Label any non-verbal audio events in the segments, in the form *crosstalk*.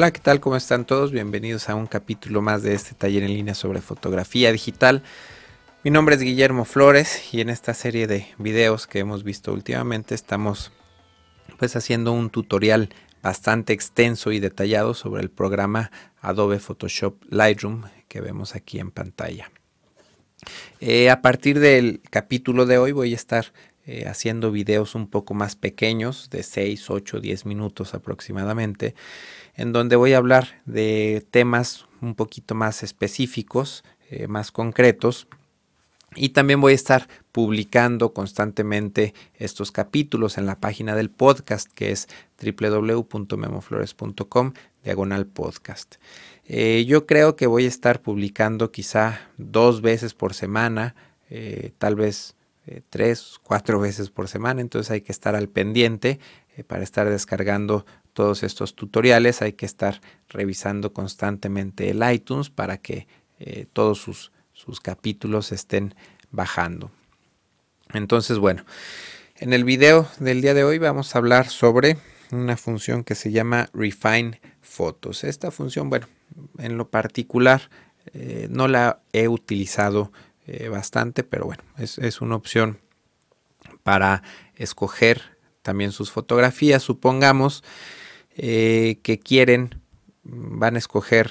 Hola, ¿qué tal? ¿Cómo están todos? Bienvenidos a un capítulo más de este taller en línea sobre fotografía digital. Mi nombre es Guillermo Flores y en esta serie de videos que hemos visto últimamente estamos pues haciendo un tutorial bastante extenso y detallado sobre el programa Adobe Photoshop Lightroom que vemos aquí en pantalla. Eh, a partir del capítulo de hoy voy a estar eh, haciendo videos un poco más pequeños, de 6, 8, 10 minutos aproximadamente, en donde voy a hablar de temas un poquito más específicos, eh, más concretos. Y también voy a estar publicando constantemente estos capítulos en la página del podcast que es www.memoflores.com diagonal podcast. Eh, yo creo que voy a estar publicando quizá dos veces por semana, tal vez eh, tres, cuatro veces por semana, entonces hay que estar al pendiente eh, para estar descargando todos estos tutoriales, hay que estar revisando constantemente el iTunes para que eh, todos sus, sus capítulos estén bajando. Entonces, bueno, en el video del día de hoy vamos a hablar sobre una función que se llama Refine Photos. Esta función, bueno, en lo particular no la he utilizado eh, bastante, pero bueno, es, una opción para escoger también sus fotografías. Supongamos eh, que quieren, van a escoger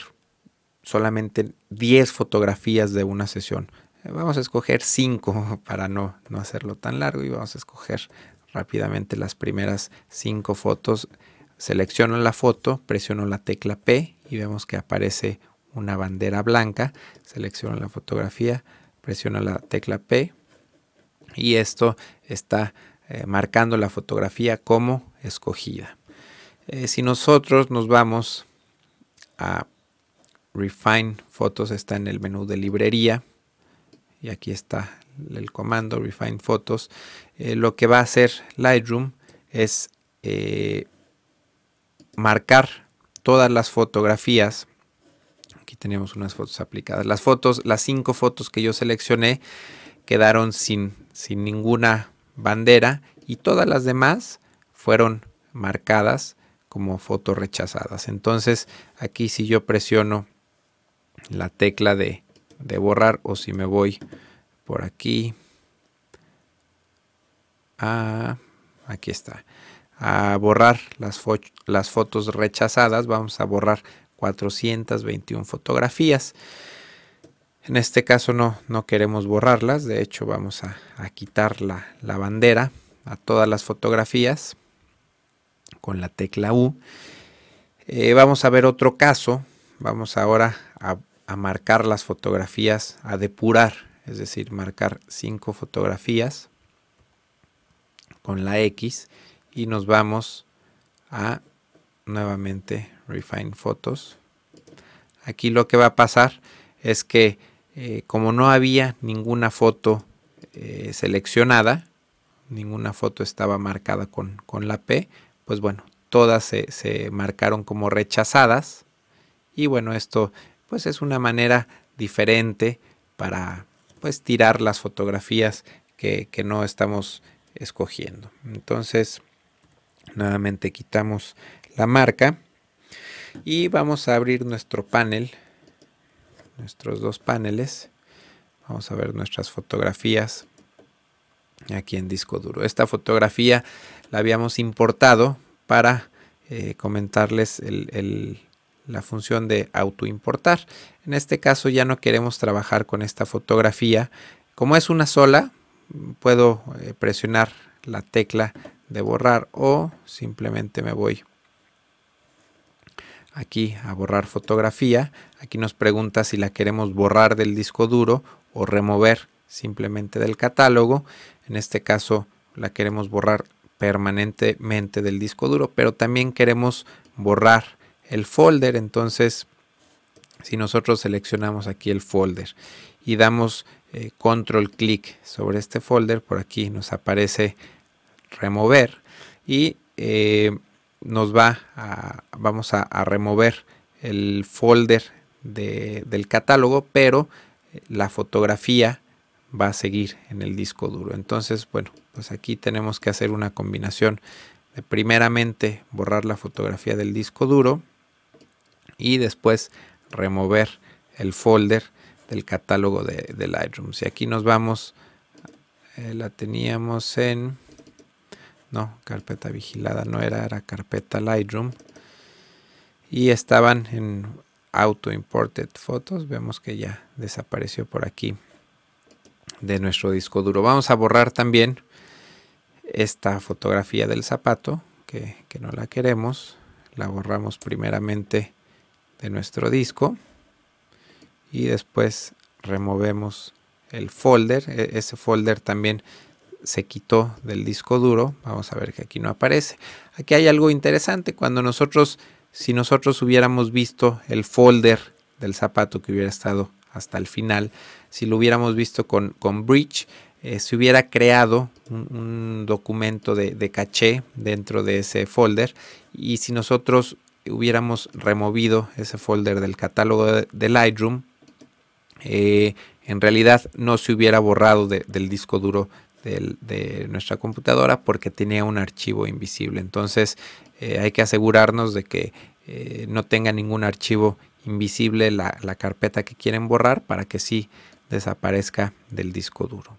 solamente 10 fotografías de una sesión. Eh, vamos a escoger 5 *laughs* para no, no hacerlo tan largo y vamos a escoger rápidamente las primeras 5 fotos. Selecciono la foto, presiono la tecla P y vemos que aparece una bandera blanca. Selecciono la fotografía, presiona la tecla P y esto está eh, marcando la fotografía como escogida. Eh, si nosotros nos vamos a Refine Fotos, está en el menú de librería y aquí está el comando Refine Fotos. Eh, lo que va a hacer Lightroom es marcar todas las fotografías Tenemos unas fotos aplicadas. Las fotos, las cinco fotos que yo seleccioné quedaron sin, sin ninguna bandera y todas las demás fueron marcadas como fotos rechazadas. Entonces aquí si yo presiono la tecla de, de borrar o si me voy por aquí a, aquí está a borrar las, las fotos rechazadas vamos a borrar 421 fotografías. En este caso no, no queremos borrarlas, de hecho vamos a, quitar la, bandera a todas las fotografías con la tecla U. Eh, vamos a ver otro caso, vamos ahora a, a marcar las fotografías, a depurar, es decir, marcar cinco fotografías con la X y nos vamos a nuevamente Refine Fotos. Aquí lo que va a pasar es que eh, como no había ninguna foto eh, seleccionada, ninguna foto estaba marcada con, la P, pues bueno, todas se, se, marcaron como rechazadas. Y bueno, esto pues es una manera diferente para pues tirar las fotografías que, que no estamos escogiendo. Entonces, nuevamente quitamos la marca y vamos a abrir nuestro panel, nuestros dos paneles. Vamos a ver nuestras fotografías aquí en disco duro. Esta fotografía la habíamos importado para eh, comentarles la función de autoimportar. En este caso ya no queremos trabajar con esta fotografía. Como es una sola, puedo eh, presionar la tecla de borrar o simplemente me voy aquí a borrar fotografía. Aquí nos pregunta si la queremos borrar del disco duro o remover simplemente del catálogo. En este caso la queremos borrar permanentemente del disco duro, pero también queremos borrar el folder. Entonces, si nosotros seleccionamos aquí el folder y damos eh, control clic sobre este folder, por aquí nos aparece remover y eh, nos va a, vamos a, remover el folder del catálogo, pero la fotografía va a seguir en el disco duro. Entonces, bueno, pues aquí tenemos que hacer una combinación de primeramente borrar la fotografía del disco duro y después remover el folder del catálogo de, Lightroom. Si aquí nos vamos, eh, la teníamos en, no, carpeta vigilada no era, era carpeta Lightroom y estaban en auto imported fotos. Vemos que ya desapareció por aquí de nuestro disco duro. Vamos a borrar también esta fotografía del zapato que, que no la queremos. La borramos primeramente de nuestro disco y después removemos el folder. E, ese folder también se quitó del disco duro. Vamos a ver que aquí no aparece. Aquí hay algo interesante. Cuando nosotros, si nosotros hubiéramos visto el folder del zapato que hubiera estado hasta el final, si lo hubiéramos visto con, con Bridge, eh, se hubiera creado un, documento de, caché dentro de ese folder y si nosotros hubiéramos removido ese folder del catálogo de, Lightroom, eh, en realidad no se hubiera borrado del disco duro de nuestra computadora porque tenía un archivo invisible. Entonces eh, hay que asegurarnos de que eh, no tenga ningún archivo invisible la, la carpeta que quieren borrar para que sí desaparezca del disco duro.